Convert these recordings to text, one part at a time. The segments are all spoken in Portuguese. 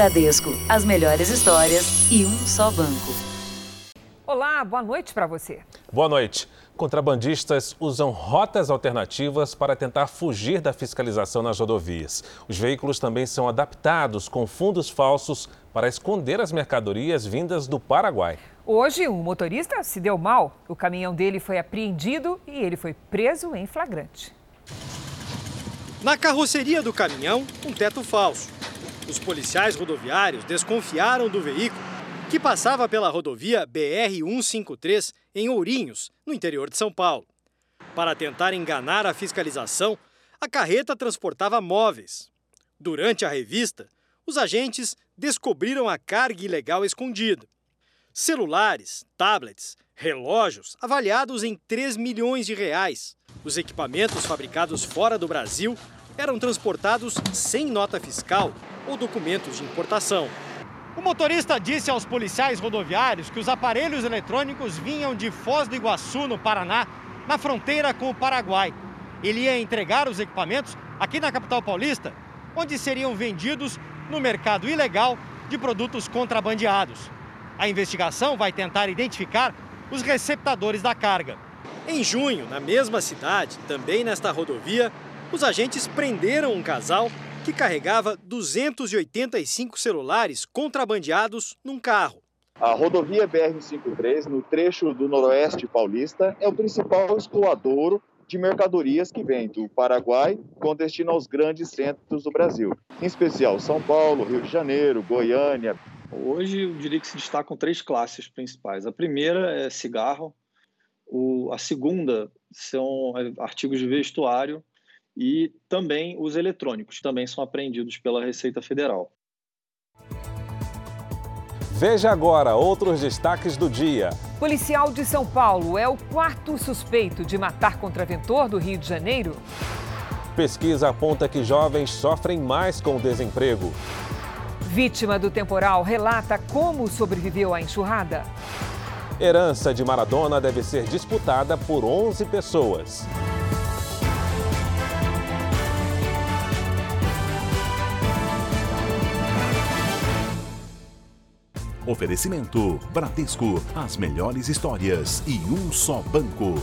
Bradesco, as melhores histórias e um só banco. Olá, boa noite para você. Boa noite. Contrabandistas usam rotas alternativas para tentar fugir da fiscalização nas rodovias. Os veículos também são adaptados com fundos falsos para esconder as mercadorias vindas do Paraguai. Hoje, um motorista se deu mal. O caminhão dele foi apreendido e ele foi preso em flagrante. Na carroceria do caminhão, um teto falso. Os policiais rodoviários desconfiaram do veículo, que passava pela rodovia BR-153 em Ourinhos, no interior de São Paulo. Para tentar enganar a fiscalização, a carreta transportava móveis. Durante a revista, os agentes descobriram a carga ilegal escondida. Celulares, tablets, relógios avaliados em 3 milhões de reais. Os equipamentos fabricados fora do Brasil eram transportados sem nota fiscal ou documentos de importação. O motorista disse aos policiais rodoviários que os aparelhos eletrônicos vinham de Foz do Iguaçu, no Paraná, na fronteira com o Paraguai. Ele ia entregar os equipamentos aqui na capital paulista, onde seriam vendidos no mercado ilegal de produtos contrabandeados. A investigação vai tentar identificar os receptadores da carga. Em junho, na mesma cidade, também nesta rodovia, os agentes prenderam um casal que carregava 285 celulares contrabandeados num carro. A rodovia BR-153, no trecho do noroeste paulista, é o principal escoadouro de mercadorias que vem do Paraguai com destino aos grandes centros do Brasil, em especial São Paulo, Rio de Janeiro, Goiânia. Hoje eu diria que se destacam três classes principais. A primeira é cigarro, o, a segunda são é, artigos de vestuário e também os eletrônicos, também são apreendidos pela Receita Federal. Veja agora outros destaques do dia. Policial de São Paulo é o quarto suspeito de matar contraventor do Rio de Janeiro. Pesquisa aponta que jovens sofrem mais com o desemprego. Vítima do temporal relata como sobreviveu à enxurrada. Herança de Maradona deve ser disputada por 11 pessoas. Oferecimento: Bradesco, as melhores histórias e um só banco.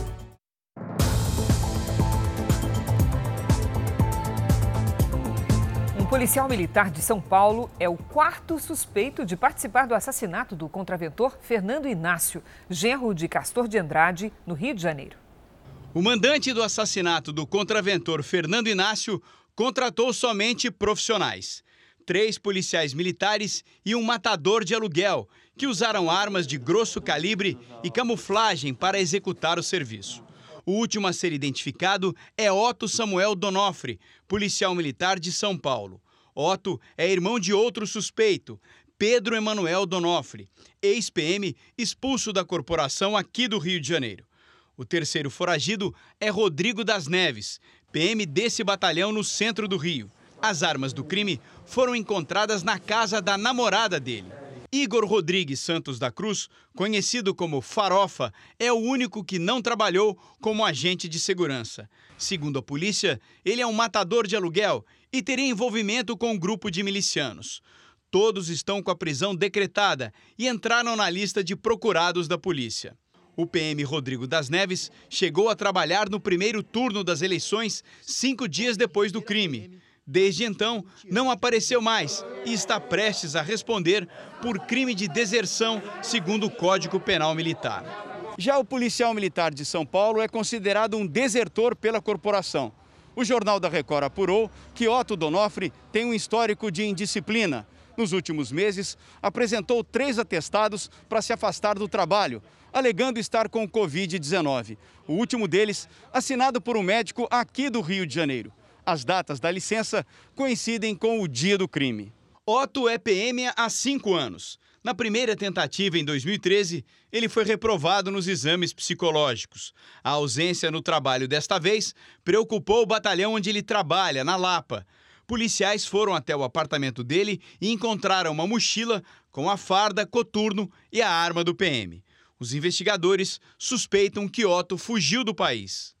Um policial militar de São Paulo é o quarto suspeito de participar do assassinato do contraventor Fernando Inácio, genro de Castor de Andrade, no Rio de Janeiro. O mandante do assassinato do contraventor Fernando Inácio contratou somente profissionais três policiais militares e um matador de aluguel, que usaram armas de grosso calibre e camuflagem para executar o serviço. O último a ser identificado é Otto Samuel Donofre, policial militar de São Paulo. Otto é irmão de outro suspeito, Pedro Emanuel Donofre, ex-PM expulso da corporação aqui do Rio de Janeiro. O terceiro foragido é Rodrigo das Neves, PM desse batalhão no centro do Rio. As armas do crime foram encontradas na casa da namorada dele. Igor Rodrigues Santos da Cruz, conhecido como Farofa, é o único que não trabalhou como agente de segurança. Segundo a polícia, ele é um matador de aluguel e teria envolvimento com um grupo de milicianos. Todos estão com a prisão decretada e entraram na lista de procurados da polícia. O PM Rodrigo das Neves chegou a trabalhar no primeiro turno das eleições cinco dias depois do crime. Desde então, não apareceu mais e está prestes a responder por crime de deserção, segundo o Código Penal Militar. Já o policial militar de São Paulo é considerado um desertor pela corporação. O Jornal da Record apurou que Otto Donofre tem um histórico de indisciplina. Nos últimos meses, apresentou três atestados para se afastar do trabalho, alegando estar com Covid-19. O último deles, assinado por um médico aqui do Rio de Janeiro. As datas da licença coincidem com o dia do crime. Otto é PM há cinco anos. Na primeira tentativa, em 2013, ele foi reprovado nos exames psicológicos. A ausência no trabalho desta vez preocupou o batalhão onde ele trabalha, na Lapa. Policiais foram até o apartamento dele e encontraram uma mochila com a farda, coturno e a arma do PM. Os investigadores suspeitam que Otto fugiu do país.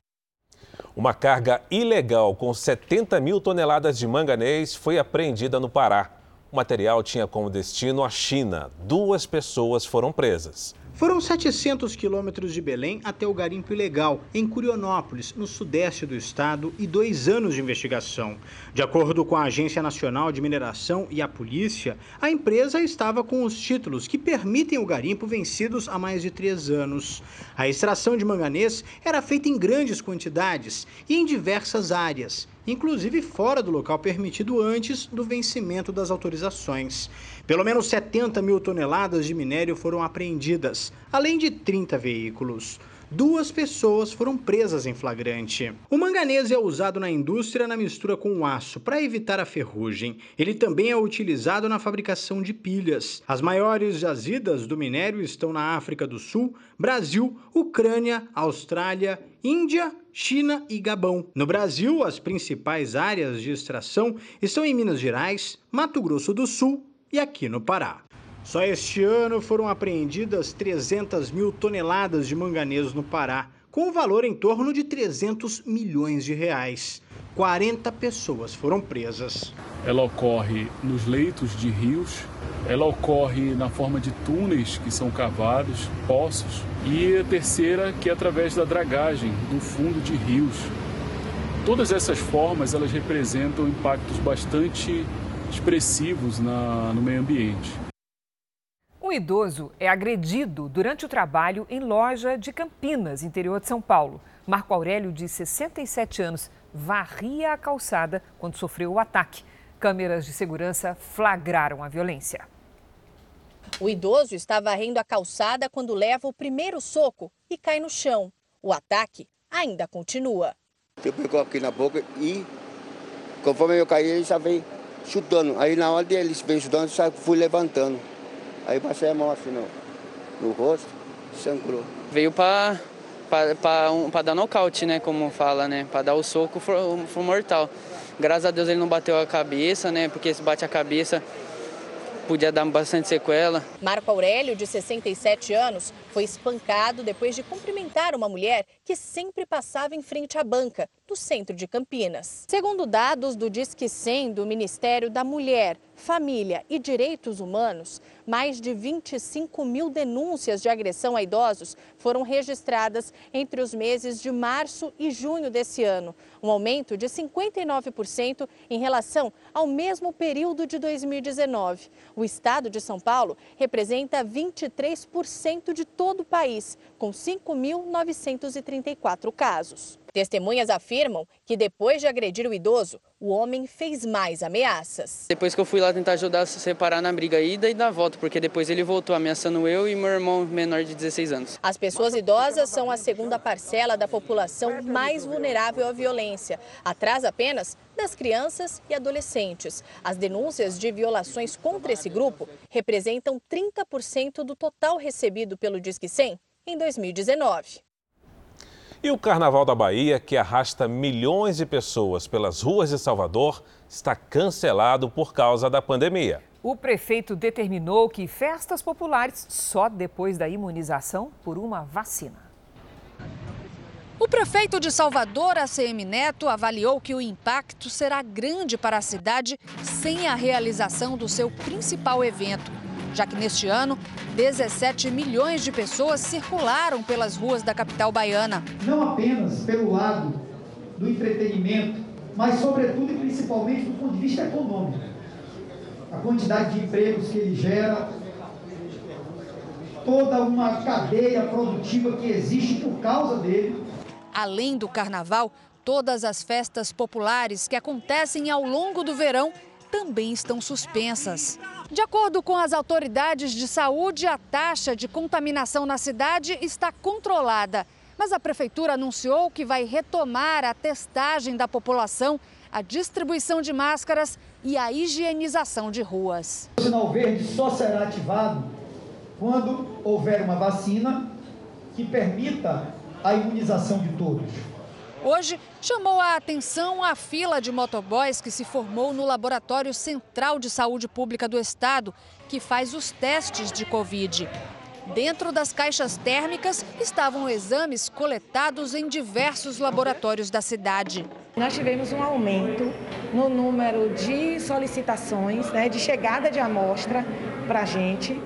Uma carga ilegal com 70 mil toneladas de manganês foi apreendida no Pará. O material tinha como destino a China. Duas pessoas foram presas. Foram 700 quilômetros de Belém até o garimpo ilegal, em Curionópolis, no sudeste do estado, e dois anos de investigação. De acordo com a Agência Nacional de Mineração e a polícia, a empresa estava com os títulos que permitem o garimpo vencidos há mais de três anos. A extração de manganês era feita em grandes quantidades e em diversas áreas, inclusive fora do local permitido antes do vencimento das autorizações. Pelo menos 70 mil toneladas de minério foram apreendidas, além de 30 veículos. Duas pessoas foram presas em flagrante. O manganês é usado na indústria na mistura com o aço para evitar a ferrugem. Ele também é utilizado na fabricação de pilhas. As maiores jazidas do minério estão na África do Sul, Brasil, Ucrânia, Austrália, Índia, China e Gabão. No Brasil, as principais áreas de extração estão em Minas Gerais, Mato Grosso do Sul e aqui no Pará. Só este ano foram apreendidas 300 mil toneladas de manganês no Pará, com um valor em torno de 300 milhões de reais. 40 pessoas foram presas. Ela ocorre nos leitos de rios, ela ocorre na forma de túneis que são cavados, poços, e a terceira que é através da dragagem do fundo de rios. Todas essas formas elas representam impactos bastante expressivos na, no meio ambiente. Um idoso é agredido durante o trabalho em loja de Campinas, interior de São Paulo. Marco Aurélio, de 67 anos, varria a calçada quando sofreu o ataque. Câmeras de segurança flagraram a violência. O idoso está varrendo a calçada quando leva o primeiro soco e cai no chão. O ataque ainda continua. Eu pegou aqui na boca e, conforme eu caí, ele já veio chutando. Aí na hora deles veio chutando, já fui levantando. Aí passei a mão assim no, no rosto, sangrou. Veio para um, dar nocaute, né, como fala, né, para dar o soco foi, foi mortal. Graças a Deus ele não bateu a cabeça, né, porque se bate a cabeça podia dar bastante sequela. Marco Aurélio, de 67 anos, foi espancado depois de cumprimentar uma mulher que sempre passava em frente à banca, no centro de Campinas. Segundo dados do Disque 100 do Ministério da Mulher, Família e Direitos Humanos, mais de 25 mil denúncias de agressão a idosos foram registradas entre os meses de março e junho desse ano, um aumento de 59% em relação ao mesmo período de 2019. O estado de São Paulo representa 23% de todo o país, com 5.934 casos. Testemunhas afirmam que depois de agredir o idoso, o homem fez mais ameaças. Depois que eu fui lá tentar ajudar a separar na briga ida e da volta, porque depois ele voltou ameaçando eu e meu irmão menor de 16 anos. As pessoas idosas são a segunda parcela da população mais vulnerável à violência, atrás apenas das crianças e adolescentes. As denúncias de violações contra esse grupo representam 30% do total recebido pelo Disque 100 em 2019. E o Carnaval da Bahia, que arrasta milhões de pessoas pelas ruas de Salvador, está cancelado por causa da pandemia. O prefeito determinou que festas populares só depois da imunização por uma vacina. O prefeito de Salvador, ACM Neto, avaliou que o impacto será grande para a cidade sem a realização do seu principal evento, já que neste ano 17 milhões de pessoas circularam pelas ruas da capital baiana. Não apenas pelo lado do entretenimento, mas sobretudo e principalmente do ponto de vista econômico. A quantidade de empregos que ele gera, toda uma cadeia produtiva que existe por causa dele. Além do carnaval, todas as festas populares que acontecem ao longo do verão também estão suspensas. De acordo com as autoridades de saúde, a taxa de contaminação na cidade está controlada. Mas a prefeitura anunciou que vai retomar a testagem da população, a distribuição de máscaras e a higienização de ruas. O sinal verde só será ativado quando houver uma vacina que permita a imunização de todos. Hoje chamou a atenção a fila de motoboys que se formou no Laboratório Central de Saúde Pública do Estado, que faz os testes de Covid. Dentro das caixas térmicas estavam exames coletados em diversos laboratórios da cidade. Nós tivemos um aumento no número de solicitações, né, de chegada de amostra para a gente,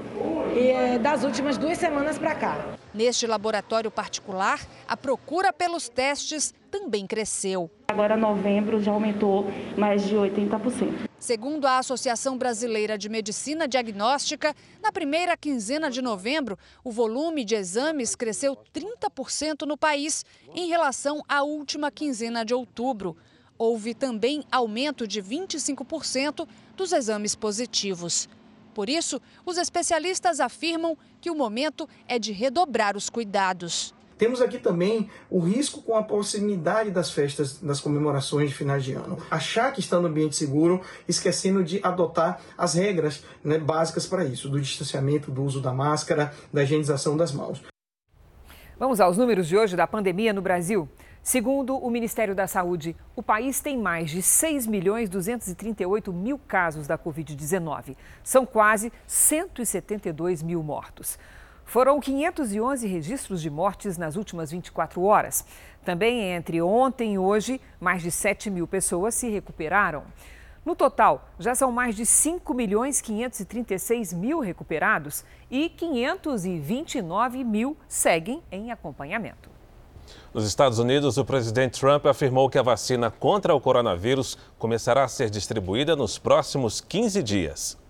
e, é, das últimas duas semanas para cá. Neste laboratório particular, a procura pelos testes também cresceu. Agora, novembro, já aumentou mais de 80%. Segundo a Associação Brasileira de Medicina Diagnóstica, na primeira quinzena de novembro, o volume de exames cresceu 30% no país em relação à última quinzena de outubro. Houve também aumento de 25% dos exames positivos. Por isso, os especialistas afirmam que o momento é de redobrar os cuidados. Temos aqui também o risco com a proximidade das festas, das comemorações de finais de ano. Achar que está no ambiente seguro, esquecendo de adotar as regras né, básicas para isso, do distanciamento, do uso da máscara, da higienização das mãos. Vamos aos números de hoje da pandemia no Brasil. Segundo o Ministério da Saúde, o país tem mais de 6 milhões 238 mil casos da Covid-19. São quase 172 mil mortos. Foram 511 registros de mortes nas últimas 24 horas. Também entre ontem e hoje, mais de 7 mil pessoas se recuperaram. No total, já são mais de 5 milhões 536 mil recuperados e 529 mil seguem em acompanhamento. Nos Estados Unidos, o presidente Trump afirmou que a vacina contra o coronavírus começará a ser distribuída nos próximos 15 dias.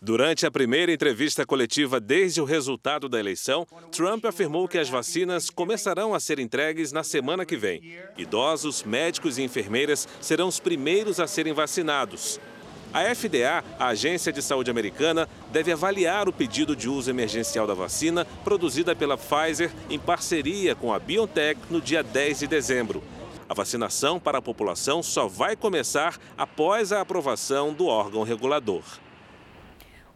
Durante a primeira entrevista coletiva desde o resultado da eleição, Trump afirmou que as vacinas começarão a ser entregues na semana que vem. Idosos, médicos e enfermeiras serão os primeiros a serem vacinados. A FDA, a Agência de Saúde Americana, deve avaliar o pedido de uso emergencial da vacina produzida pela Pfizer em parceria com a BioNTech no dia 10 de dezembro. A vacinação para a população só vai começar após a aprovação do órgão regulador.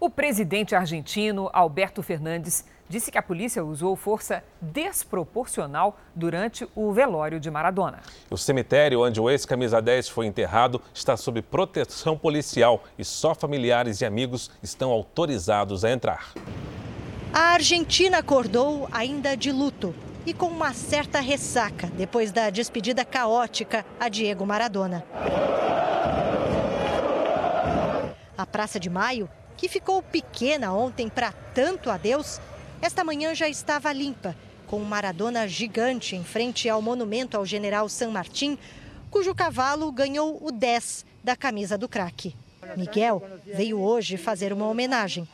O presidente argentino Alberto Fernandes disse que a polícia usou força desproporcional durante o velório de Maradona. O cemitério onde o ex-camisa 10 foi enterrado está sob proteção policial e só familiares e amigos estão autorizados a entrar. A Argentina acordou ainda de luto e com uma certa ressaca depois da despedida caótica a Diego Maradona. A Praça de Maio, que ficou pequena ontem para tanto adeus, esta manhã já estava limpa, com um Maradona gigante em frente ao monumento ao general San Martín, cujo cavalo ganhou o 10 da camisa do craque. Miguel veio hoje fazer uma homenagem.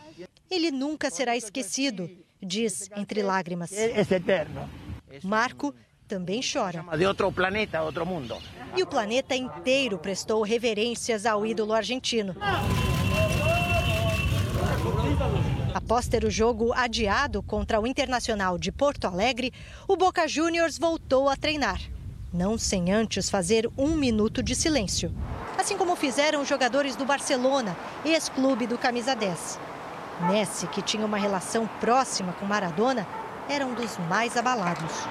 Ele nunca será esquecido, diz entre lágrimas. É eterno. Marco também chora. De outro planeta, outro mundo. E o planeta inteiro prestou reverências ao ídolo argentino. Após ter o jogo adiado contra o Internacional de Porto Alegre, o Boca Juniors voltou a treinar. Não sem antes fazer um minuto de silêncio. Assim como fizeram os jogadores do Barcelona, ex-clube do Camisa 10. Messi, que tinha uma relação próxima com Maradona, era um dos mais abalados.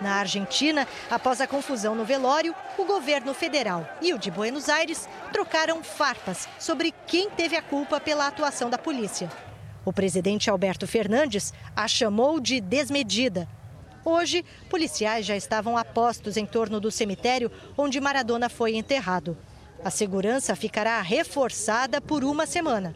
Na Argentina, após a confusão no velório, o governo federal e o de Buenos Aires trocaram farpas sobre quem teve a culpa pela atuação da polícia. O presidente Alberto Fernandes a chamou de desmedida. Hoje, policiais já estavam a postos em torno do cemitério onde Maradona foi enterrado. A segurança ficará reforçada por uma semana.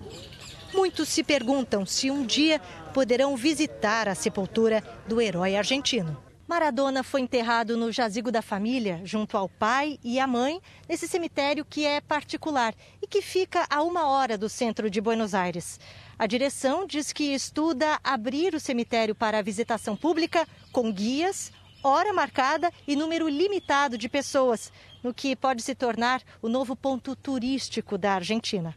Muitos se perguntam se um dia poderão visitar a sepultura do herói argentino. Maradona foi enterrado no jazigo da família, junto ao pai e à mãe, nesse cemitério que é particular e que fica a uma hora do centro de Buenos Aires. A direção diz que estuda abrir o cemitério para visitação pública com guias, hora marcada e número limitado de pessoas, no que pode se tornar o novo ponto turístico da Argentina.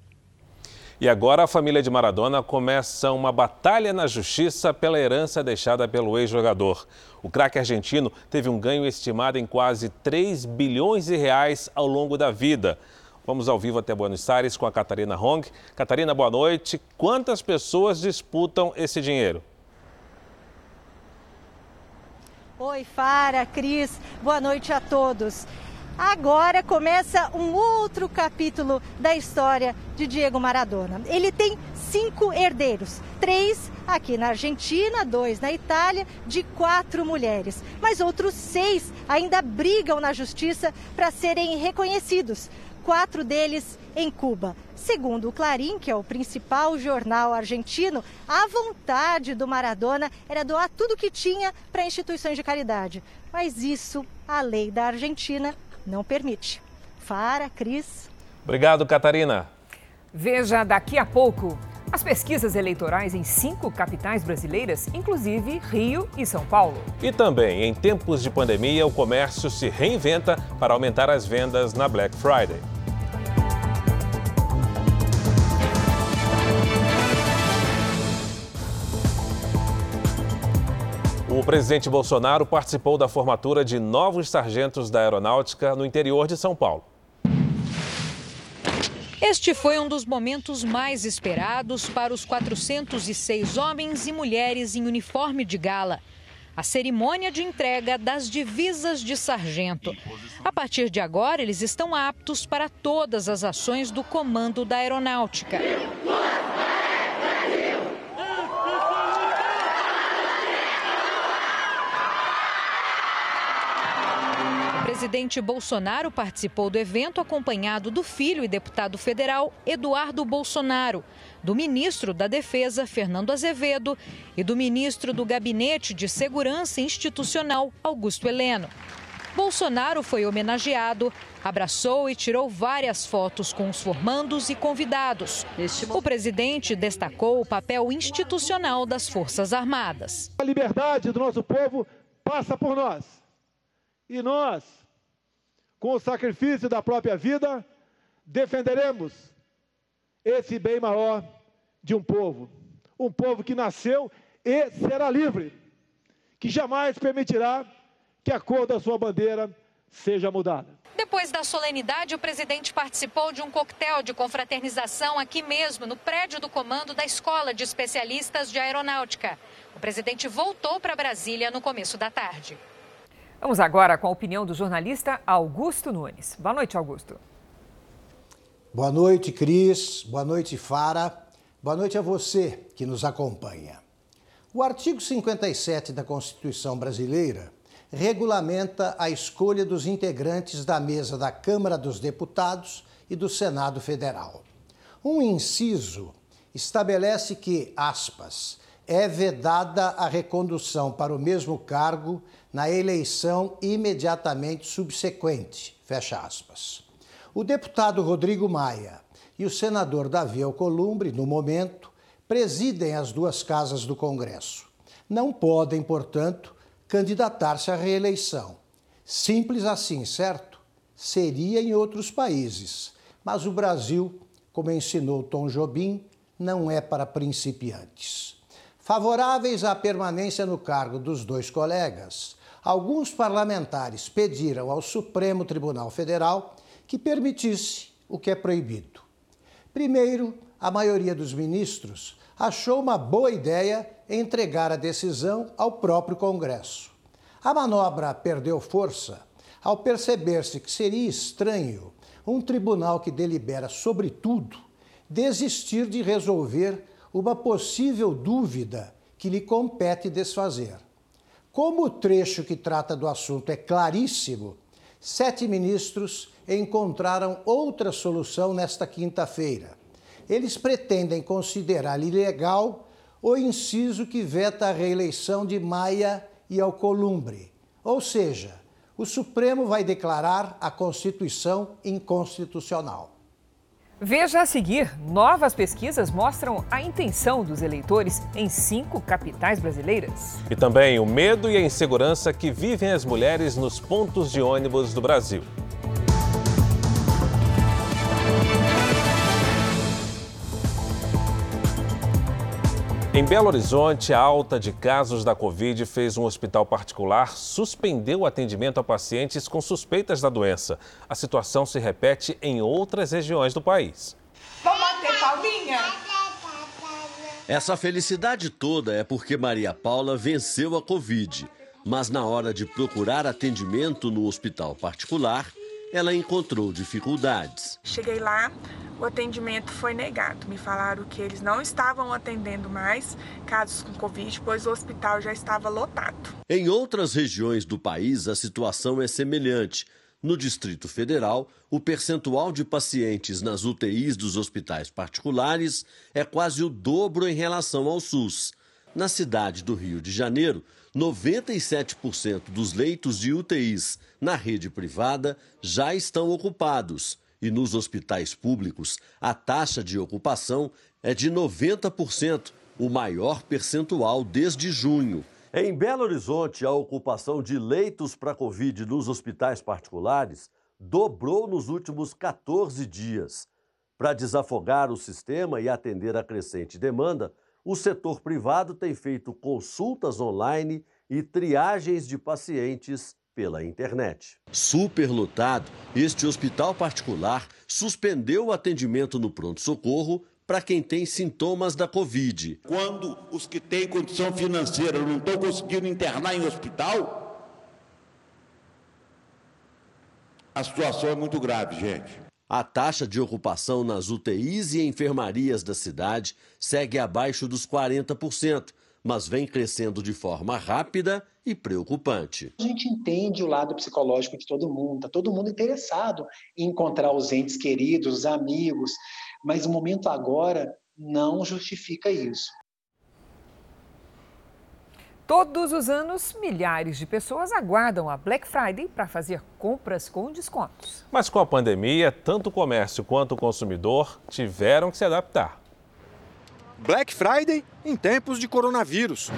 E agora a família de Maradona começa uma batalha na justiça pela herança deixada pelo ex-jogador. O craque argentino teve um ganho estimado em quase 3 bilhões de reais ao longo da vida. Vamos ao vivo até Buenos Aires com a Catarina Hong. Catarina, boa noite. Quantas pessoas disputam esse dinheiro? Oi, Fara, Cris, boa noite a todos. Agora começa um outro capítulo da história de Diego Maradona. Ele tem cinco herdeiros, três aqui na Argentina, dois na Itália, de quatro mulheres. Mas outros seis ainda brigam na justiça para serem reconhecidos. Quatro deles em Cuba. Segundo o Clarim, que é o principal jornal argentino, a vontade do Maradona era doar tudo que tinha para instituições de caridade. Mas isso a lei da Argentina não permite. Fara, Cris. Obrigado, Catarina. Veja daqui a pouco as pesquisas eleitorais em cinco capitais brasileiras, inclusive Rio e São Paulo. E também, em tempos de pandemia, o comércio se reinventa para aumentar as vendas na Black Friday. O presidente Bolsonaro participou da formatura de novos sargentos da Aeronáutica no interior de São Paulo. Este foi um dos momentos mais esperados para os 406 homens e mulheres em uniforme de gala. A cerimônia de entrega das divisas de sargento. A partir de agora, eles estão aptos para todas as ações do Comando da Aeronáutica. Presidente Bolsonaro participou do evento acompanhado do filho e deputado federal Eduardo Bolsonaro, do ministro da Defesa Fernando Azevedo e do ministro do Gabinete de Segurança Institucional Augusto Heleno. Bolsonaro foi homenageado, abraçou e tirou várias fotos com os formandos e convidados. O presidente destacou o papel institucional das Forças Armadas. A liberdade do nosso povo passa por nós. E nós com o sacrifício da própria vida, defenderemos esse bem maior de um povo. Um povo que nasceu e será livre, que jamais permitirá que a cor da sua bandeira seja mudada. Depois da solenidade, o presidente participou de um coquetel de confraternização aqui mesmo, no prédio do comando da Escola de Especialistas de Aeronáutica. O presidente voltou para Brasília no começo da tarde. Vamos agora com a opinião do jornalista Augusto Nunes. Boa noite, Augusto. Boa noite, Cris. Boa noite, Fara. Boa noite a você que nos acompanha. O artigo 57 da Constituição Brasileira regulamenta a escolha dos integrantes da mesa da Câmara dos Deputados e do Senado Federal. Um inciso estabelece que, aspas, é vedada a recondução para o mesmo cargo na eleição imediatamente subsequente. Fecha aspas. O deputado Rodrigo Maia e o senador Davi Alcolumbre, no momento, presidem as duas casas do Congresso. Não podem, portanto, candidatar-se à reeleição. Simples assim, certo? Seria em outros países, mas o Brasil, como ensinou Tom Jobim, não é para principiantes. Favoráveis à permanência no cargo dos dois colegas, alguns parlamentares pediram ao Supremo Tribunal Federal que permitisse o que é proibido. Primeiro, a maioria dos ministros achou uma boa ideia entregar a decisão ao próprio Congresso. A manobra perdeu força ao perceber-se que seria estranho um tribunal que delibera sobre tudo desistir de resolver uma possível dúvida que lhe compete desfazer. Como o trecho que trata do assunto é claríssimo, sete ministros encontraram outra solução nesta quinta-feira. Eles pretendem considerar ilegal o inciso que veta a reeleição de Maia e Alcolumbre. Ou seja, o Supremo vai declarar a Constituição inconstitucional. Veja a seguir: novas pesquisas mostram a intenção dos eleitores em cinco capitais brasileiras. E também o medo e a insegurança que vivem as mulheres nos pontos de ônibus do Brasil. Em Belo Horizonte, a alta de casos da Covid fez um hospital particular suspender o atendimento a pacientes com suspeitas da doença. A situação se repete em outras regiões do país. Vamos bater palminha? Essa felicidade toda é porque Maria Paula venceu a Covid. Mas na hora de procurar atendimento no hospital particular, ela encontrou dificuldades. Cheguei lá, o atendimento foi negado. Me falaram que eles não estavam atendendo mais casos com Covid, pois o hospital já estava lotado. Em outras regiões do país, a situação é semelhante. No Distrito Federal, o percentual de pacientes nas UTIs dos hospitais particulares é quase o dobro em relação ao SUS. Na cidade do Rio de Janeiro, 97% dos leitos de UTIs na rede privada já estão ocupados. E nos hospitais públicos, a taxa de ocupação é de 90%, o maior percentual desde junho. Em Belo Horizonte, a ocupação de leitos para Covid nos hospitais particulares dobrou nos últimos 14 dias. Para desafogar o sistema e atender a crescente demanda, o setor privado tem feito consultas online e triagens de pacientes pela internet. Superlotado, este hospital particular suspendeu o atendimento no pronto-socorro para quem tem sintomas da Covid. Quando os que têm condição financeira não estão conseguindo internar em hospital, a situação é muito grave, gente. A taxa de ocupação nas UTIs e enfermarias da cidade segue abaixo dos 40%, mas vem crescendo de forma rápida e preocupante. A gente entende o lado psicológico de todo mundo, está todo mundo interessado em encontrar os entes queridos, os amigos, mas o momento agora não justifica isso. Todos os anos, milhares de pessoas aguardam a Black Friday para fazer compras com descontos. Mas com a pandemia, tanto o comércio quanto o consumidor tiveram que se adaptar. Black Friday em tempos de coronavírus.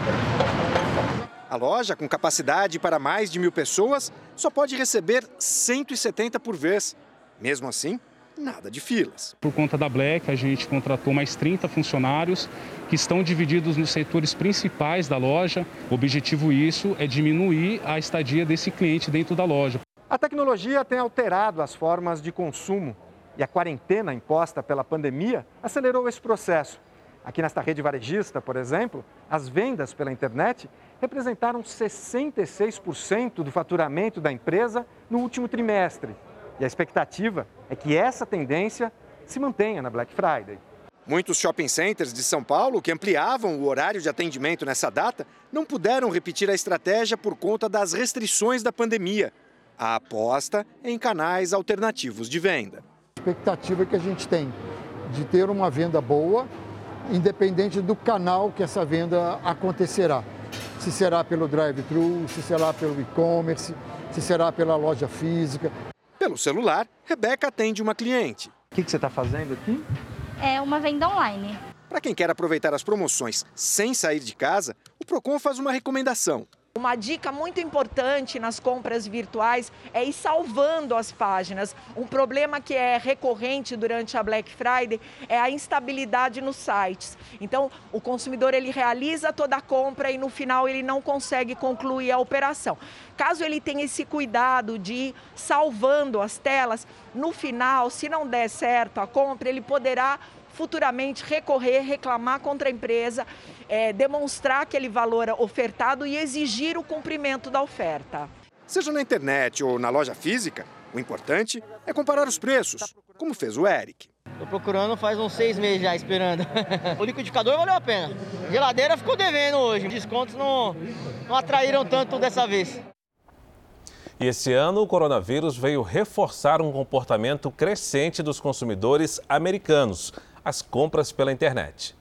A loja, com capacidade para mais de mil pessoas, só pode receber 170 por vez. Mesmo assim, nada de filas. Por conta da Black, a gente contratou mais 30 funcionários que estão divididos nos setores principais da loja. O objetivo isso é diminuir a estadia desse cliente dentro da loja. A tecnologia tem alterado as formas de consumo e a quarentena imposta pela pandemia acelerou esse processo. Aqui nesta rede varejista, por exemplo, as vendas pela internet representaram 66% do faturamento da empresa no último trimestre. E a expectativa é que essa tendência se mantenha na Black Friday. Muitos shopping centers de São Paulo, que ampliavam o horário de atendimento nessa data, não puderam repetir a estratégia por conta das restrições da pandemia. A aposta é em canais alternativos de venda. A expectativa que a gente tem de ter uma venda boa independente do canal que essa venda acontecerá. Se será pelo drive-thru, se será pelo e-commerce, se será pela loja física. Pelo celular, Rebeca atende uma cliente. O que, que você está fazendo aqui? É uma venda online. Para quem quer aproveitar as promoções sem sair de casa, o Procon faz uma recomendação. Uma dica muito importante nas compras virtuais é ir salvando as páginas. Um problema que é recorrente durante a Black Friday é a instabilidade nos sites. Então, o consumidor ele realiza toda a compra e no final ele não consegue concluir a operação. Caso ele tenha esse cuidado de ir salvando as telas, no final, se não der certo a compra, ele poderá futuramente recorrer, reclamar contra a empresa, é, demonstrar aquele valor ofertado e exigir o cumprimento da oferta. Seja na internet ou na loja física, o importante é comparar os preços, como fez o Eric. Estou procurando faz uns seis meses já, esperando. o liquidificador valeu a pena. Geladeira ficou devendo hoje. Descontos não, não atraíram tanto dessa vez. E esse ano, o coronavírus veio reforçar um comportamento crescente dos consumidores americanos as compras pela internet.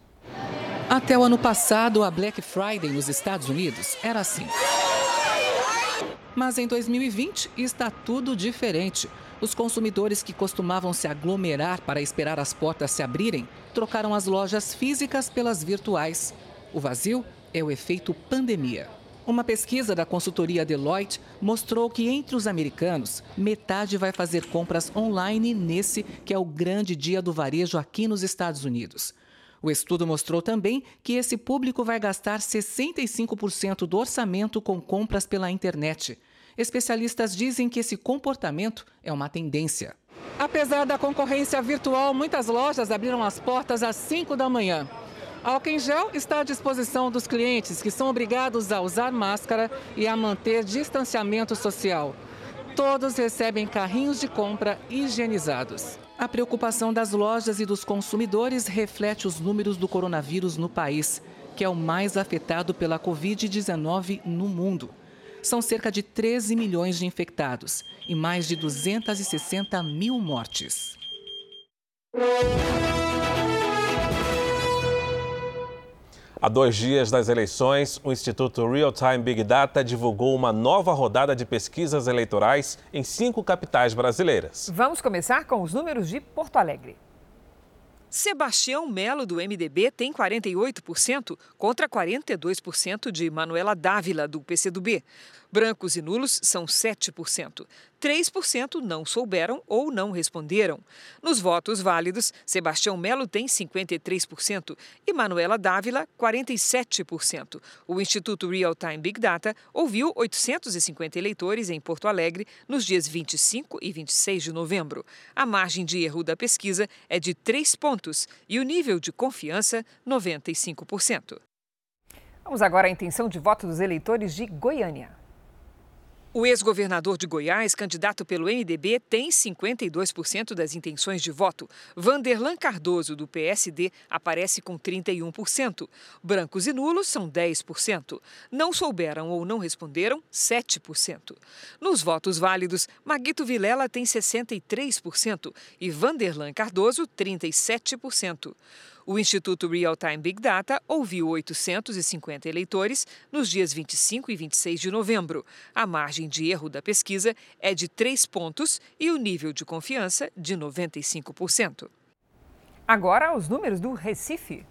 Até o ano passado, a Black Friday nos Estados Unidos era assim. Mas em 2020 está tudo diferente. Os consumidores que costumavam se aglomerar para esperar as portas se abrirem trocaram as lojas físicas pelas virtuais. O vazio é o efeito pandemia. Uma pesquisa da consultoria Deloitte mostrou que entre os americanos, metade vai fazer compras online nesse que é o grande dia do varejo aqui nos Estados Unidos. O estudo mostrou também que esse público vai gastar 65% do orçamento com compras pela internet. Especialistas dizem que esse comportamento é uma tendência. Apesar da concorrência virtual, muitas lojas abriram as portas às 5 da manhã. Álcool em gel está à disposição dos clientes, que são obrigados a usar máscara e a manter distanciamento social. Todos recebem carrinhos de compra higienizados. A preocupação das lojas e dos consumidores reflete os números do coronavírus no país, que é o mais afetado pela Covid-19 no mundo. São cerca de 13 milhões de infectados e mais de 260 mil mortes. Há dois dias das eleições, o Instituto Real Time Big Data divulgou uma nova rodada de pesquisas eleitorais em cinco capitais brasileiras. Vamos começar com os números de Porto Alegre. Sebastião Melo, do MDB, tem 48% contra 42% de Manuela Dávila, do PCdoB. Brancos e nulos são 7%. 3% não souberam ou não responderam. Nos votos válidos, Sebastião Melo tem 53% e Manuela Dávila 47%. O Instituto Real Time Big Data ouviu 850 eleitores em Porto Alegre nos dias 25 e 26 de novembro. A margem de erro da pesquisa é de 3 pontos e o nível de confiança 95%. Vamos agora à intenção de voto dos eleitores de Goiânia. O ex-governador de Goiás, candidato pelo MDB, tem 52% das intenções de voto. Vanderlan Cardoso, do PSD, aparece com 31%. Brancos e nulos são 10%. Não souberam ou não responderam, 7%. Nos votos válidos, Maguito Vilela tem 63% e Vanderlan Cardoso, 37%. O Instituto Real Time Big Data ouviu 850 eleitores nos dias 25 e 26 de novembro. A margem de erro da pesquisa é de 3 pontos e o nível de confiança de 95%. Agora, os números do Recife.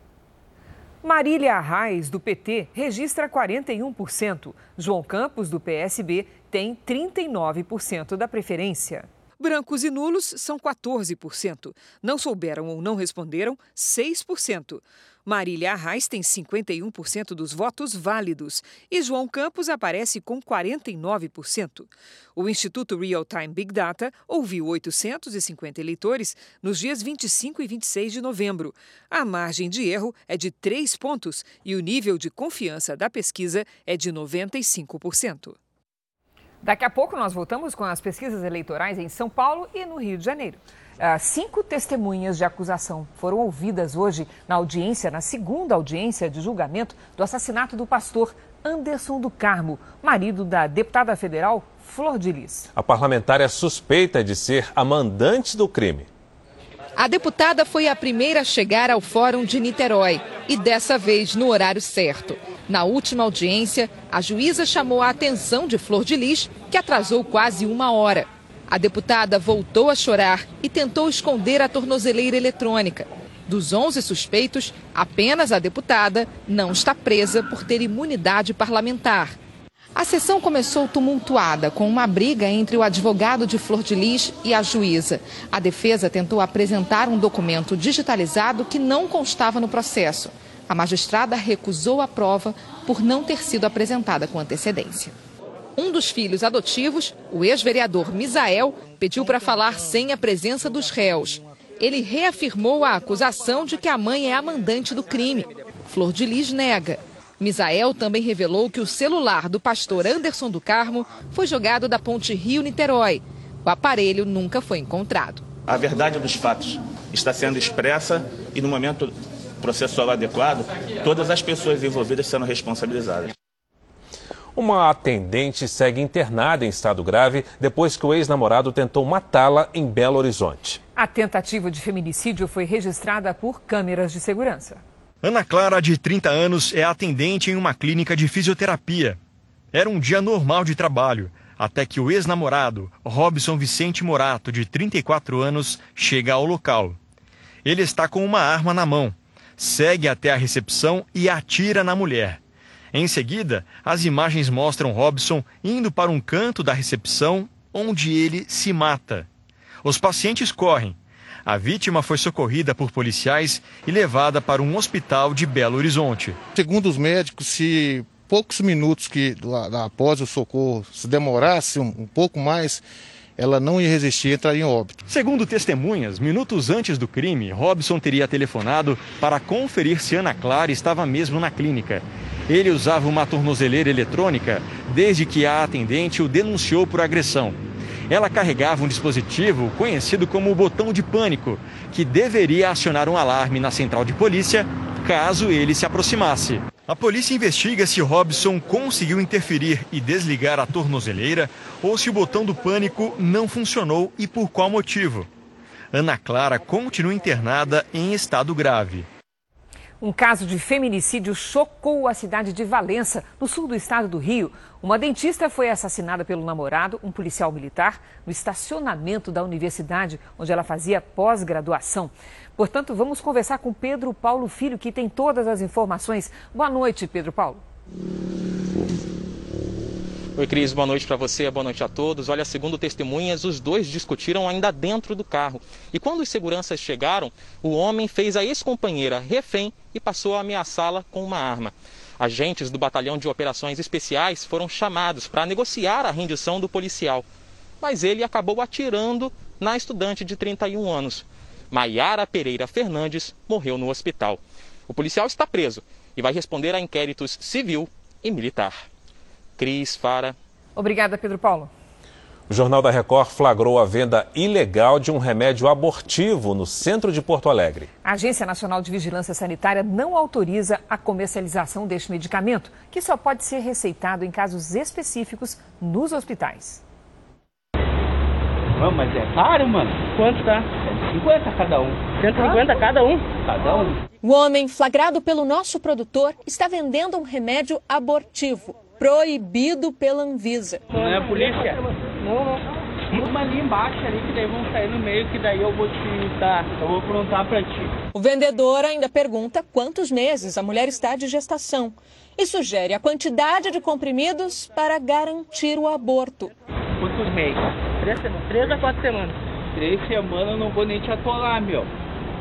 Marília Arraes, do PT, registra 41%. João Campos, do PSB, tem 39% da preferência. Brancos e nulos são 14%. Não souberam ou não responderam, 6%. Marília Arraes tem 51% dos votos válidos e João Campos aparece com 49%. O Instituto Real Time Big Data ouviu 850 eleitores nos dias 25 e 26 de novembro. A margem de erro é de 3 pontos e o nível de confiança da pesquisa é de 95%. Daqui a pouco nós voltamos com as pesquisas eleitorais em São Paulo e no Rio de Janeiro. Uh, cinco testemunhas de acusação foram ouvidas hoje na audiência, na segunda audiência de julgamento do assassinato do pastor Anderson do Carmo, marido da deputada federal Flor de Lis. A parlamentar é suspeita de ser a mandante do crime. A deputada foi a primeira a chegar ao Fórum de Niterói e dessa vez no horário certo. Na última audiência, a juíza chamou a atenção de Flor de Lis, que atrasou quase uma hora. A deputada voltou a chorar e tentou esconder a tornozeleira eletrônica. Dos 11 suspeitos, apenas a deputada não está presa por ter imunidade parlamentar. A sessão começou tumultuada, com uma briga entre o advogado de Flor de Lis e a juíza. A defesa tentou apresentar um documento digitalizado que não constava no processo. A magistrada recusou a prova por não ter sido apresentada com antecedência. Um dos filhos adotivos, o ex-vereador Misael, pediu para falar sem a presença dos réus. Ele reafirmou a acusação de que a mãe é a mandante do crime. Flor de Lis nega. Misael também revelou que o celular do pastor Anderson do Carmo foi jogado da ponte Rio-Niterói. O aparelho nunca foi encontrado. A verdade dos fatos está sendo expressa e, no momento processual adequado, todas as pessoas envolvidas serão responsabilizadas. Uma atendente segue internada em estado grave depois que o ex-namorado tentou matá-la em Belo Horizonte. A tentativa de feminicídio foi registrada por câmeras de segurança. Ana Clara, de 30 anos, é atendente em uma clínica de fisioterapia. Era um dia normal de trabalho, até que o ex-namorado, Robson Vicente Morato, de 34 anos, chega ao local. Ele está com uma arma na mão, segue até a recepção e atira na mulher. Em seguida, as imagens mostram Robson indo para um canto da recepção, onde ele se mata. Os pacientes correm, a vítima foi socorrida por policiais e levada para um hospital de Belo Horizonte. Segundo os médicos, se poucos minutos que após o socorro se demorasse um, um pouco mais, ela não ia resistir e entraria em óbito. Segundo testemunhas, minutos antes do crime, Robson teria telefonado para conferir se Ana Clara estava mesmo na clínica. Ele usava uma tornozeleira eletrônica desde que a atendente o denunciou por agressão. Ela carregava um dispositivo conhecido como o botão de pânico, que deveria acionar um alarme na central de polícia caso ele se aproximasse. A polícia investiga se Robson conseguiu interferir e desligar a tornozeleira ou se o botão do pânico não funcionou e por qual motivo. Ana Clara continua internada em estado grave. Um caso de feminicídio chocou a cidade de Valença, no sul do estado do Rio. Uma dentista foi assassinada pelo namorado, um policial militar, no estacionamento da universidade, onde ela fazia pós-graduação. Portanto, vamos conversar com Pedro Paulo Filho, que tem todas as informações. Boa noite, Pedro Paulo. Oi, Cris, boa noite para você, boa noite a todos. Olha, segundo testemunhas, os dois discutiram ainda dentro do carro. E quando os seguranças chegaram, o homem fez a ex-companheira refém e passou a ameaçá-la com uma arma. Agentes do Batalhão de Operações Especiais foram chamados para negociar a rendição do policial. Mas ele acabou atirando na estudante de 31 anos. Maiara Pereira Fernandes morreu no hospital. O policial está preso e vai responder a inquéritos civil e militar. Cris, Fara. Obrigada, Pedro Paulo. O Jornal da Record flagrou a venda ilegal de um remédio abortivo no centro de Porto Alegre. A Agência Nacional de Vigilância Sanitária não autoriza a comercialização deste medicamento, que só pode ser receitado em casos específicos nos hospitais. Mano, mas é caro, mano. Quanto tá? 150 cada um. 150 ah? cada um? Cada um. O homem, flagrado pelo nosso produtor, está vendendo um remédio abortivo proibido pela Anvisa. Não é a polícia? Não, não. Uma ali embaixo ali que daí vão sair no meio que daí eu vou te dar, eu vou perguntar para ti. O vendedor ainda pergunta quantos meses a mulher está de gestação e sugere a quantidade de comprimidos para garantir o aborto. Quantos meses? Três, três a quatro semanas. Três semanas eu não vou nem te atolar, meu.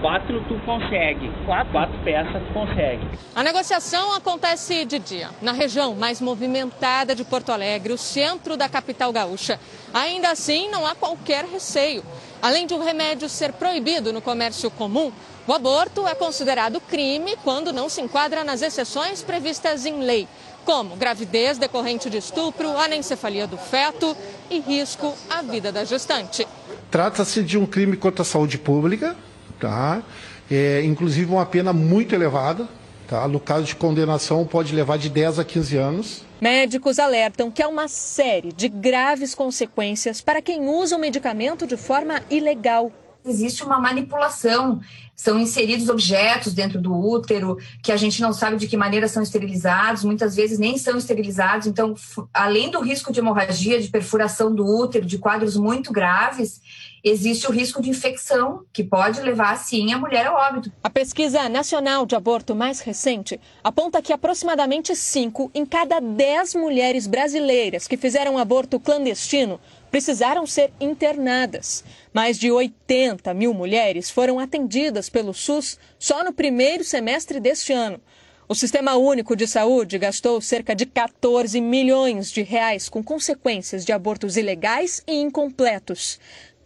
Quatro tu consegue. Quatro? Quatro peças tu consegue. A negociação acontece de dia, na região mais movimentada de Porto Alegre, o centro da capital gaúcha. Ainda assim, não há qualquer receio. Além de o remédio ser proibido no comércio comum, o aborto é considerado crime quando não se enquadra nas exceções previstas em lei, como gravidez decorrente de estupro, anencefalia do feto e risco à vida da gestante. Trata-se de um crime contra a saúde pública, tá? É, inclusive uma pena muito elevada, tá? No caso de condenação pode levar de 10 a 15 anos. Médicos alertam que há uma série de graves consequências para quem usa o medicamento de forma ilegal. Existe uma manipulação, são inseridos objetos dentro do útero que a gente não sabe de que maneira são esterilizados, muitas vezes nem são esterilizados. Então, além do risco de hemorragia, de perfuração do útero, de quadros muito graves, existe o risco de infecção, que pode levar, sim, a mulher ao óbito. A pesquisa nacional de aborto mais recente aponta que aproximadamente 5 em cada 10 mulheres brasileiras que fizeram aborto clandestino precisaram ser internadas. Mais de 80 mil mulheres foram atendidas pelo SUS só no primeiro semestre deste ano. O Sistema Único de Saúde gastou cerca de 14 milhões de reais com consequências de abortos ilegais e incompletos.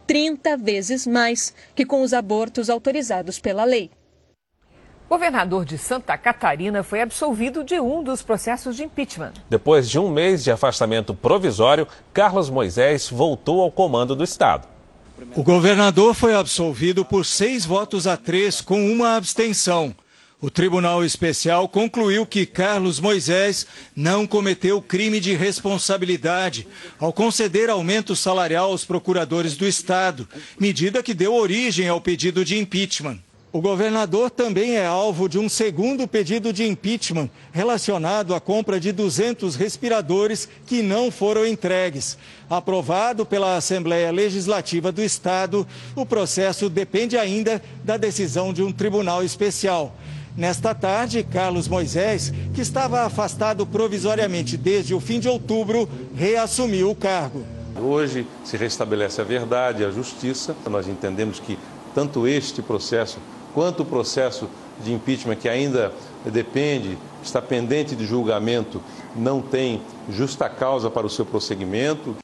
30 vezes mais que com os abortos autorizados pela lei. O governador de Santa Catarina foi absolvido de um dos processos de impeachment. Depois de um mês de afastamento provisório, Carlos Moisés voltou ao comando do Estado. O governador foi absolvido por seis votos a três, com uma abstenção. O Tribunal Especial concluiu que Carlos Moisés não cometeu crime de responsabilidade ao conceder aumento salarial aos procuradores do Estado, medida que deu origem ao pedido de impeachment. O governador também é alvo de um segundo pedido de impeachment relacionado à compra de 200 respiradores que não foram entregues. Aprovado pela Assembleia Legislativa do Estado, o processo depende ainda da decisão de um tribunal especial. Nesta tarde, Carlos Moisés, que estava afastado provisoriamente desde o fim de outubro, reassumiu o cargo. Hoje se restabelece a verdade a justiça. Nós entendemos que tanto este processo quanto o processo de impeachment, que ainda depende, está pendente de julgamento, não tem justa causa para o seu prosseguimento.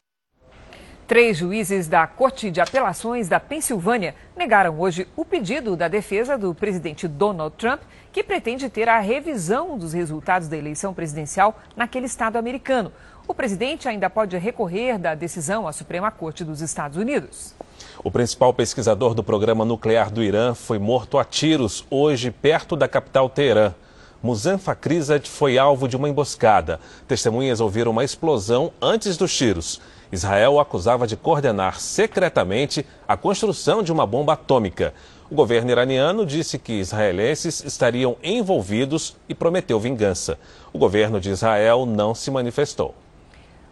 Três juízes da Corte de Apelações da Pensilvânia negaram hoje o pedido da defesa do presidente Donald Trump, que pretende ter a revisão dos resultados da eleição presidencial naquele estado americano. O presidente ainda pode recorrer da decisão à Suprema Corte dos Estados Unidos. O principal pesquisador do programa nuclear do Irã foi morto a tiros hoje perto da capital Teherã. Muzan Fakhrizad foi alvo de uma emboscada. Testemunhas ouviram uma explosão antes dos tiros. Israel o acusava de coordenar secretamente a construção de uma bomba atômica. O governo iraniano disse que israelenses estariam envolvidos e prometeu vingança. O governo de Israel não se manifestou.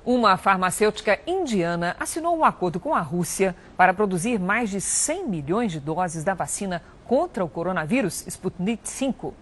Uma farmacêutica indiana assinou um acordo com a Rússia para produzir mais de 100 milhões de doses da vacina contra o coronavírus Sputnik V.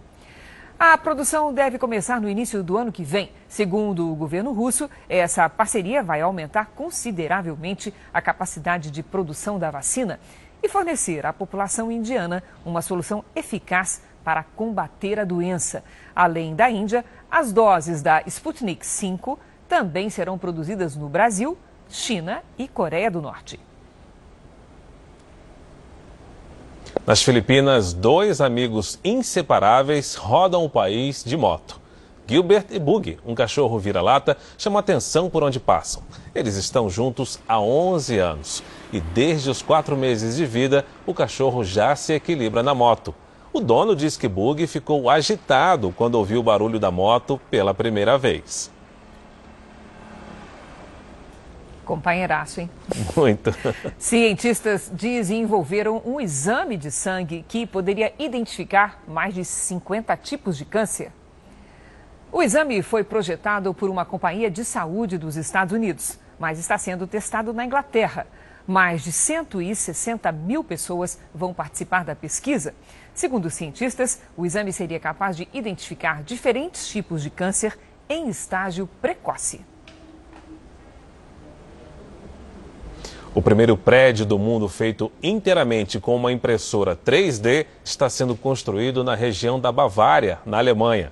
A produção deve começar no início do ano que vem. Segundo o governo russo, essa parceria vai aumentar consideravelmente a capacidade de produção da vacina e fornecer à população indiana uma solução eficaz para combater a doença. Além da Índia, as doses da Sputnik V também serão produzidas no Brasil, China e Coreia do Norte. Nas Filipinas, dois amigos inseparáveis rodam o país de moto. Gilbert e Bug, um cachorro vira-lata, chamam atenção por onde passam. Eles estão juntos há 11 anos e desde os quatro meses de vida, o cachorro já se equilibra na moto. O dono diz que Bug ficou agitado quando ouviu o barulho da moto pela primeira vez. Companheiraço, hein? Muito. Cientistas desenvolveram um exame de sangue que poderia identificar mais de 50 tipos de câncer. O exame foi projetado por uma companhia de saúde dos Estados Unidos, mas está sendo testado na Inglaterra. Mais de 160 mil pessoas vão participar da pesquisa. Segundo os cientistas, o exame seria capaz de identificar diferentes tipos de câncer em estágio precoce. O primeiro prédio do mundo feito inteiramente com uma impressora 3D está sendo construído na região da Bavária, na Alemanha.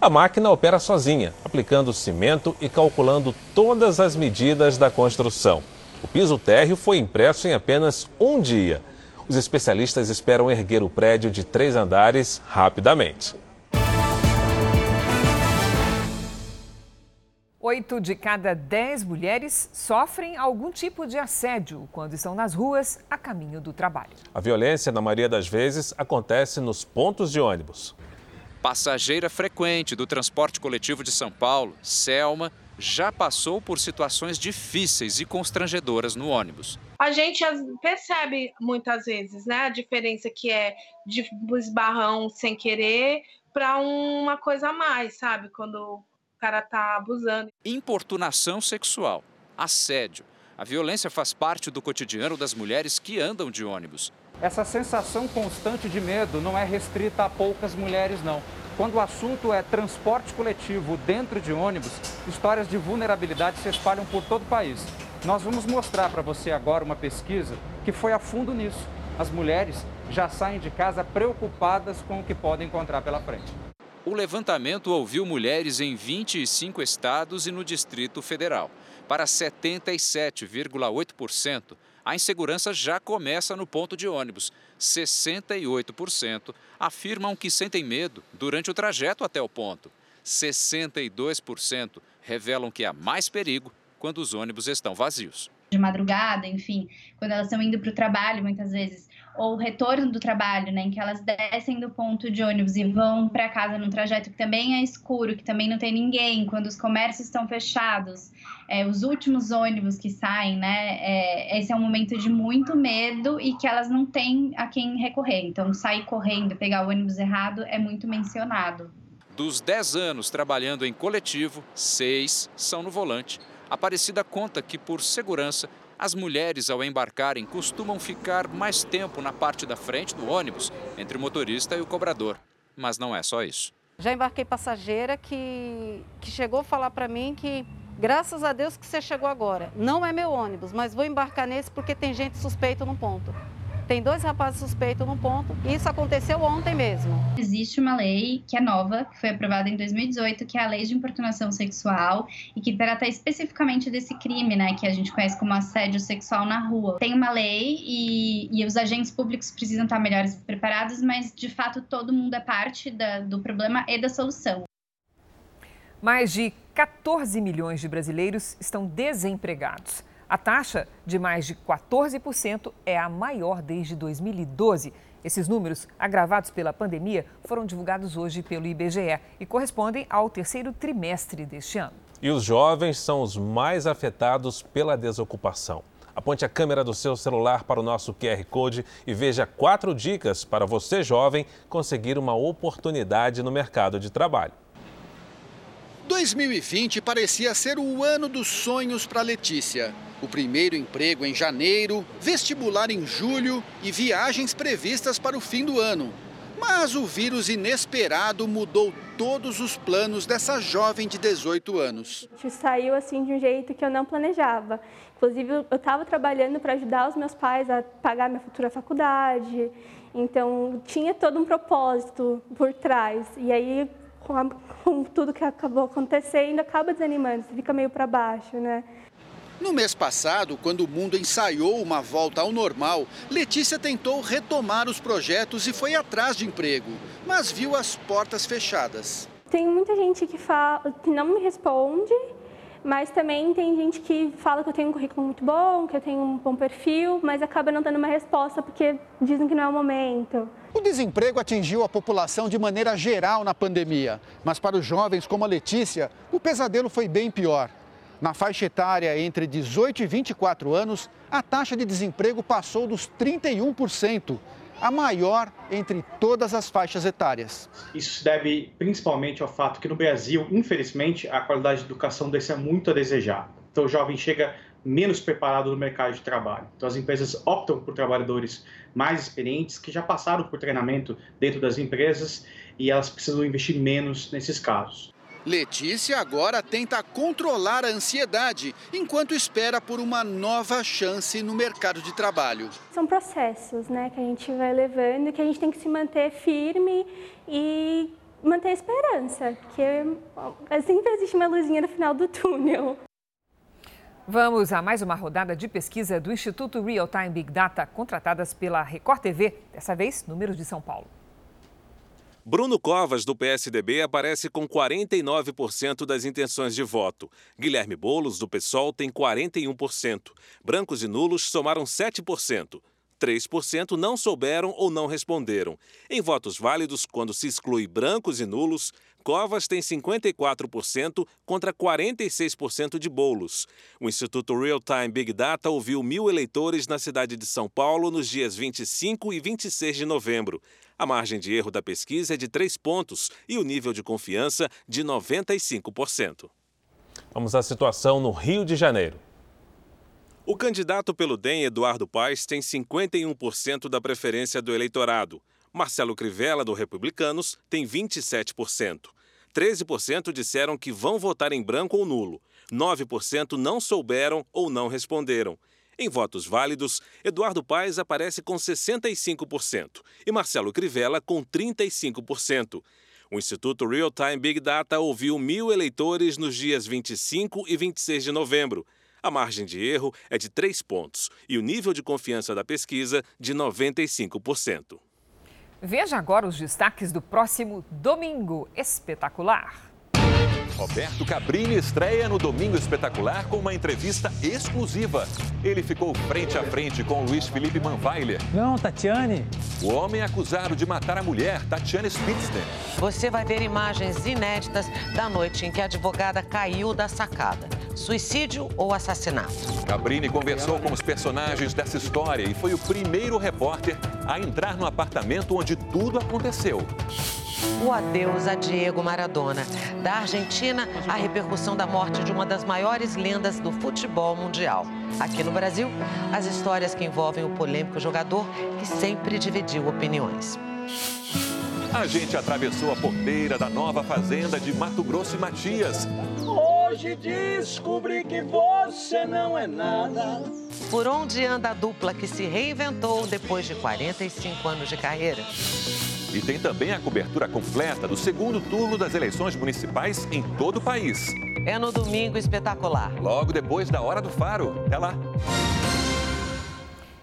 A máquina opera sozinha, aplicando cimento e calculando todas as medidas da construção. O piso térreo foi impresso em apenas um dia. Os especialistas esperam erguer o prédio de três andares rapidamente. Oito de cada dez mulheres sofrem algum tipo de assédio quando estão nas ruas a caminho do trabalho. A violência, na maioria das vezes, acontece nos pontos de ônibus. Passageira frequente do transporte coletivo de São Paulo, Selma, já passou por situações difíceis e constrangedoras no ônibus. A gente percebe muitas vezes né, a diferença que é de esbarrão sem querer para uma coisa a mais, sabe? Quando cara tá abusando. Importunação sexual, assédio. A violência faz parte do cotidiano das mulheres que andam de ônibus. Essa sensação constante de medo não é restrita a poucas mulheres, não. Quando o assunto é transporte coletivo dentro de ônibus, histórias de vulnerabilidade se espalham por todo o país. Nós vamos mostrar para você agora uma pesquisa que foi a fundo nisso. As mulheres já saem de casa preocupadas com o que podem encontrar pela frente. O levantamento ouviu mulheres em 25 estados e no Distrito Federal. Para 77,8%, a insegurança já começa no ponto de ônibus. 68% afirmam que sentem medo durante o trajeto até o ponto. 62% revelam que há mais perigo quando os ônibus estão vazios. De madrugada, enfim, quando elas estão indo para o trabalho, muitas vezes ou retorno do trabalho, né, em que elas descem do ponto de ônibus e vão para casa num trajeto que também é escuro, que também não tem ninguém, quando os comércios estão fechados, é, os últimos ônibus que saem, né, é, esse é um momento de muito medo e que elas não têm a quem recorrer. Então, sair correndo, pegar o ônibus errado é muito mencionado. Dos 10 anos trabalhando em coletivo, seis são no volante. Aparecida conta que, por segurança, as mulheres, ao embarcarem, costumam ficar mais tempo na parte da frente do ônibus, entre o motorista e o cobrador. Mas não é só isso. Já embarquei passageira que, que chegou a falar para mim que, graças a Deus que você chegou agora. Não é meu ônibus, mas vou embarcar nesse porque tem gente suspeita no ponto. Tem dois rapazes suspeitos no ponto. E isso aconteceu ontem mesmo. Existe uma lei que é nova, que foi aprovada em 2018, que é a Lei de Importunação Sexual e que trata especificamente desse crime, né, que a gente conhece como assédio sexual na rua. Tem uma lei e, e os agentes públicos precisam estar melhores preparados, mas de fato todo mundo é parte da, do problema e da solução. Mais de 14 milhões de brasileiros estão desempregados. A taxa de mais de 14% é a maior desde 2012. Esses números, agravados pela pandemia, foram divulgados hoje pelo IBGE e correspondem ao terceiro trimestre deste ano. E os jovens são os mais afetados pela desocupação. Aponte a câmera do seu celular para o nosso QR Code e veja quatro dicas para você, jovem, conseguir uma oportunidade no mercado de trabalho. 2020 parecia ser o ano dos sonhos para Letícia. O primeiro emprego em janeiro, vestibular em julho e viagens previstas para o fim do ano. Mas o vírus inesperado mudou todos os planos dessa jovem de 18 anos. Saiu assim de um jeito que eu não planejava. Inclusive, eu estava trabalhando para ajudar os meus pais a pagar minha futura faculdade. Então, tinha todo um propósito por trás. E aí, com, a, com tudo que acabou acontecendo, acaba desanimando, você fica meio para baixo, né? No mês passado, quando o mundo ensaiou uma volta ao normal, Letícia tentou retomar os projetos e foi atrás de emprego, mas viu as portas fechadas. Tem muita gente que, fala, que não me responde, mas também tem gente que fala que eu tenho um currículo muito bom, que eu tenho um bom perfil, mas acaba não dando uma resposta porque dizem que não é o momento. O desemprego atingiu a população de maneira geral na pandemia, mas para os jovens como a Letícia, o pesadelo foi bem pior. Na faixa etária entre 18 e 24 anos, a taxa de desemprego passou dos 31%, a maior entre todas as faixas etárias. Isso se deve principalmente ao fato que no Brasil, infelizmente, a qualidade de educação deixa muito a desejar. Então o jovem chega menos preparado no mercado de trabalho. Então as empresas optam por trabalhadores mais experientes que já passaram por treinamento dentro das empresas e elas precisam investir menos nesses casos. Letícia agora tenta controlar a ansiedade enquanto espera por uma nova chance no mercado de trabalho. São processos, né, que a gente vai levando, que a gente tem que se manter firme e manter a esperança, porque sempre existe uma luzinha no final do túnel. Vamos a mais uma rodada de pesquisa do Instituto Real Time Big Data, contratadas pela Record TV, dessa vez números de São Paulo. Bruno Covas, do PSDB, aparece com 49% das intenções de voto. Guilherme Boulos, do PSOL, tem 41%. Brancos e nulos somaram 7%. 3% não souberam ou não responderam. Em votos válidos, quando se exclui brancos e nulos, Covas tem 54% contra 46% de bolos. O Instituto Real Time Big Data ouviu mil eleitores na cidade de São Paulo nos dias 25 e 26 de novembro. A margem de erro da pesquisa é de 3 pontos e o nível de confiança de 95%. Vamos à situação no Rio de Janeiro. O candidato pelo DEM, Eduardo Paes, tem 51% da preferência do eleitorado. Marcelo Crivella, do Republicanos, tem 27%. 13% disseram que vão votar em branco ou nulo. 9% não souberam ou não responderam. Em votos válidos, Eduardo Paes aparece com 65% e Marcelo Crivella com 35%. O Instituto Real Time Big Data ouviu mil eleitores nos dias 25 e 26 de novembro. A margem de erro é de 3 pontos e o nível de confiança da pesquisa de 95%. Veja agora os destaques do próximo Domingo Espetacular. Roberto Cabrini estreia no Domingo Espetacular com uma entrevista exclusiva. Ele ficou frente a frente com Luiz Felipe Manweiler. Não, Tatiane. O homem acusado de matar a mulher, Tatiane Spitzner. Você vai ver imagens inéditas da noite em que a advogada caiu da sacada. Suicídio ou assassinato? Cabrini conversou com os personagens dessa história e foi o primeiro repórter a entrar no apartamento onde tudo aconteceu. O adeus a Diego Maradona. Da Argentina, a repercussão da morte de uma das maiores lendas do futebol mundial. Aqui no Brasil, as histórias que envolvem o polêmico jogador que sempre dividiu opiniões. A gente atravessou a porteira da nova fazenda de Mato Grosso e Matias. Hoje descobri que você não é nada. Por onde anda a dupla que se reinventou depois de 45 anos de carreira? E tem também a cobertura completa do segundo turno das eleições municipais em todo o país. É no Domingo Espetacular. Logo depois da Hora do Faro. Até lá.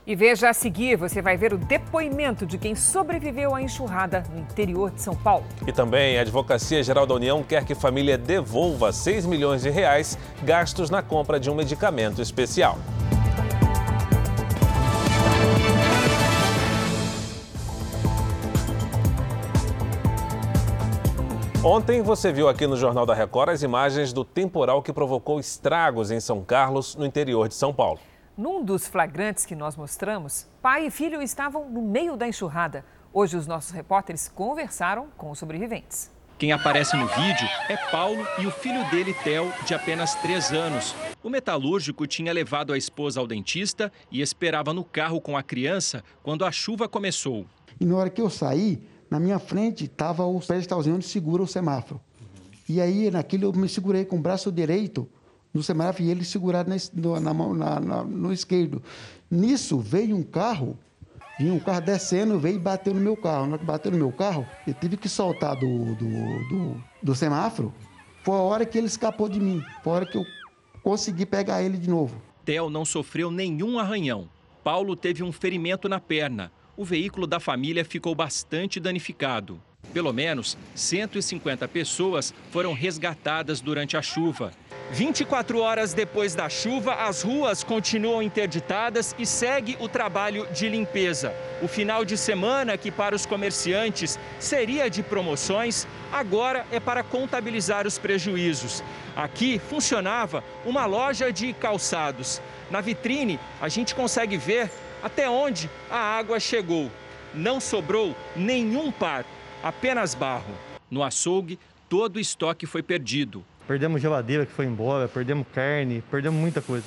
E veja a seguir, você vai ver o depoimento de quem sobreviveu à enxurrada no interior de São Paulo. E também a Advocacia Geral da União quer que família devolva 6 milhões de reais gastos na compra de um medicamento especial. Ontem você viu aqui no Jornal da Record as imagens do temporal que provocou estragos em São Carlos, no interior de São Paulo. Num dos flagrantes que nós mostramos, pai e filho estavam no meio da enxurrada. Hoje os nossos repórteres conversaram com os sobreviventes. Quem aparece no vídeo é Paulo e o filho dele, Theo, de apenas 3 anos. O metalúrgico tinha levado a esposa ao dentista e esperava no carro com a criança quando a chuva começou. E na hora que eu saí, na minha frente estava o pedestalzinho onde segura o semáforo. E aí, naquilo, eu me segurei com o braço direito no semáforo e ele segurado na, na, na, na, no esquerdo. Nisso, veio um carro, vinha um carro descendo, veio e bateu no meu carro. Na hora que bateu no meu carro, eu tive que soltar do, do, do, do semáforo. Foi a hora que ele escapou de mim. Foi a hora que eu consegui pegar ele de novo. Theo não sofreu nenhum arranhão. Paulo teve um ferimento na perna o veículo da família ficou bastante danificado. Pelo menos 150 pessoas foram resgatadas durante a chuva. 24 horas depois da chuva, as ruas continuam interditadas e segue o trabalho de limpeza. O final de semana, que para os comerciantes seria de promoções, agora é para contabilizar os prejuízos. Aqui funcionava uma loja de calçados. Na vitrine, a gente consegue ver até onde a água chegou. Não sobrou nenhum par, apenas barro. No açougue, todo o estoque foi perdido. Perdemos geladeira que foi embora, perdemos carne, perdemos muita coisa.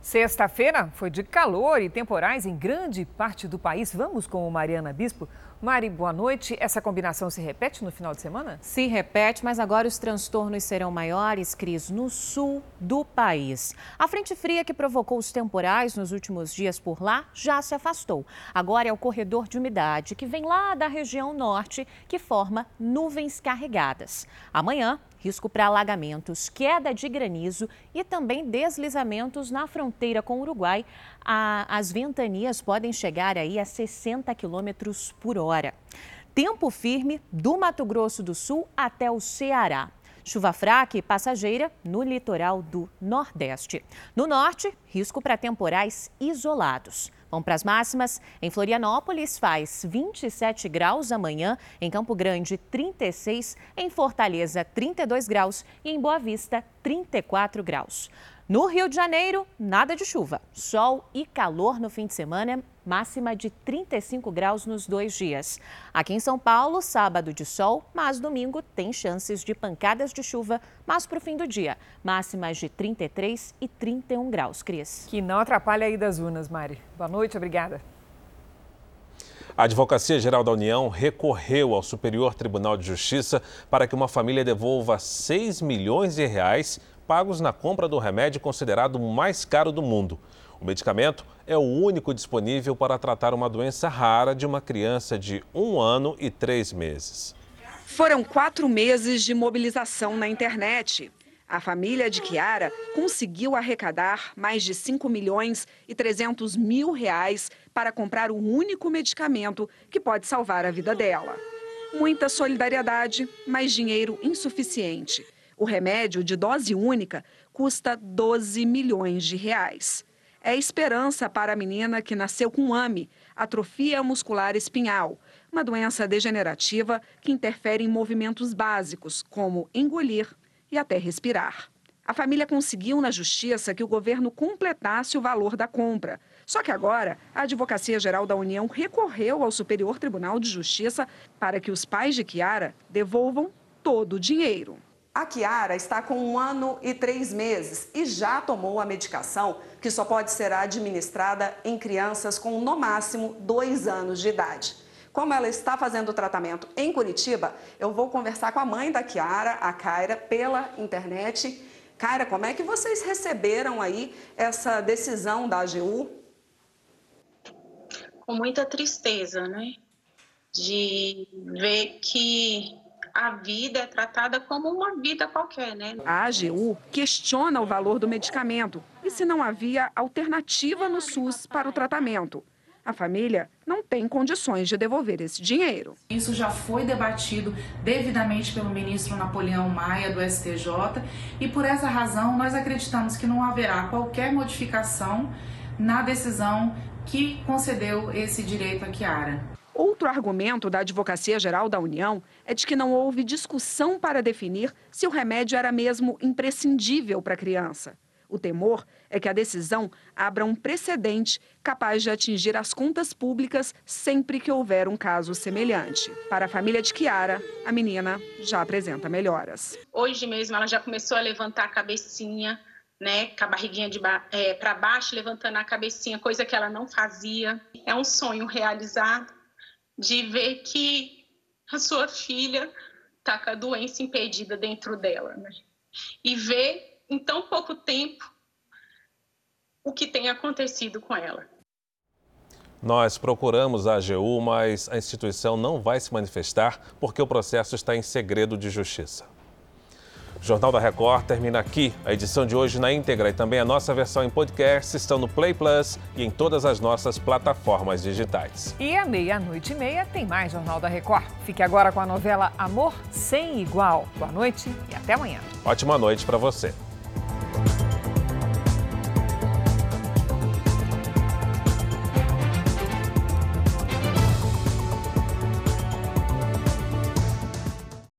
Sexta-feira foi de calor e temporais em grande parte do país. Vamos com o Mariana Bispo. Mari, boa noite. Essa combinação se repete no final de semana? Se repete, mas agora os transtornos serão maiores, Cris, no sul do país. A frente fria que provocou os temporais nos últimos dias por lá já se afastou. Agora é o corredor de umidade que vem lá da região norte que forma nuvens carregadas. Amanhã, risco para alagamentos, queda de granizo e também deslizamentos na fronteira com o Uruguai. as ventanias podem chegar aí a 60 quilômetros por hora. Tempo firme do Mato Grosso do Sul até o Ceará. Chuva fraca e passageira no litoral do Nordeste. No norte, risco para temporais isolados. Vamos para as máximas. Em Florianópolis faz 27 graus amanhã, em Campo Grande 36, em Fortaleza 32 graus. E em Boa Vista 34 graus. No Rio de Janeiro, nada de chuva, sol e calor no fim de semana, máxima de 35 graus nos dois dias. Aqui em São Paulo, sábado de sol, mas domingo tem chances de pancadas de chuva, mas para o fim do dia, máximas de 33 e 31 graus, Cris. Que não atrapalha aí das urnas, Mari. Boa noite, obrigada. A Advocacia Geral da União recorreu ao Superior Tribunal de Justiça para que uma família devolva 6 milhões de reais pagos na compra do remédio considerado o mais caro do mundo. O medicamento é o único disponível para tratar uma doença rara de uma criança de um ano e três meses. Foram quatro meses de mobilização na internet. A família de Kiara conseguiu arrecadar mais de 5 milhões e 300 mil reais para comprar o único medicamento que pode salvar a vida dela. Muita solidariedade, mas dinheiro insuficiente. O remédio de dose única custa 12 milhões de reais. É esperança para a menina que nasceu com AME, atrofia muscular espinhal, uma doença degenerativa que interfere em movimentos básicos, como engolir e até respirar. A família conseguiu na justiça que o governo completasse o valor da compra. Só que agora, a Advocacia Geral da União recorreu ao Superior Tribunal de Justiça para que os pais de Kiara devolvam todo o dinheiro. A Kiara está com um ano e três meses e já tomou a medicação que só pode ser administrada em crianças com no máximo dois anos de idade. Como ela está fazendo o tratamento em Curitiba, eu vou conversar com a mãe da Kiara, a Kaira, pela internet. Kaira, como é que vocês receberam aí essa decisão da AGU? Com muita tristeza, né? De ver que a vida é tratada como uma vida qualquer, né? A AGU questiona o valor do medicamento e se não havia alternativa no SUS para o tratamento. A família não tem condições de devolver esse dinheiro. Isso já foi debatido devidamente pelo ministro Napoleão Maia do STJ e por essa razão nós acreditamos que não haverá qualquer modificação na decisão que concedeu esse direito à Kiara. Outro argumento da Advocacia Geral da União é de que não houve discussão para definir se o remédio era mesmo imprescindível para a criança. O temor é que a decisão abra um precedente capaz de atingir as contas públicas sempre que houver um caso semelhante. Para a família de Kiara, a menina já apresenta melhoras. Hoje mesmo ela já começou a levantar a cabecinha, né, com a barriguinha ba é, para baixo, levantando a cabecinha, coisa que ela não fazia. É um sonho realizado de ver que a sua filha está com a doença impedida dentro dela. Né? E ver em tão pouco tempo o que tem acontecido com ela. Nós procuramos a AGU, mas a instituição não vai se manifestar porque o processo está em segredo de justiça. O Jornal da Record termina aqui. A edição de hoje na íntegra e também a nossa versão em podcast estão no Play Plus e em todas as nossas plataformas digitais. E à meia-noite e meia tem mais Jornal da Record. Fique agora com a novela Amor Sem Igual. Boa noite e até amanhã. Ótima noite para você.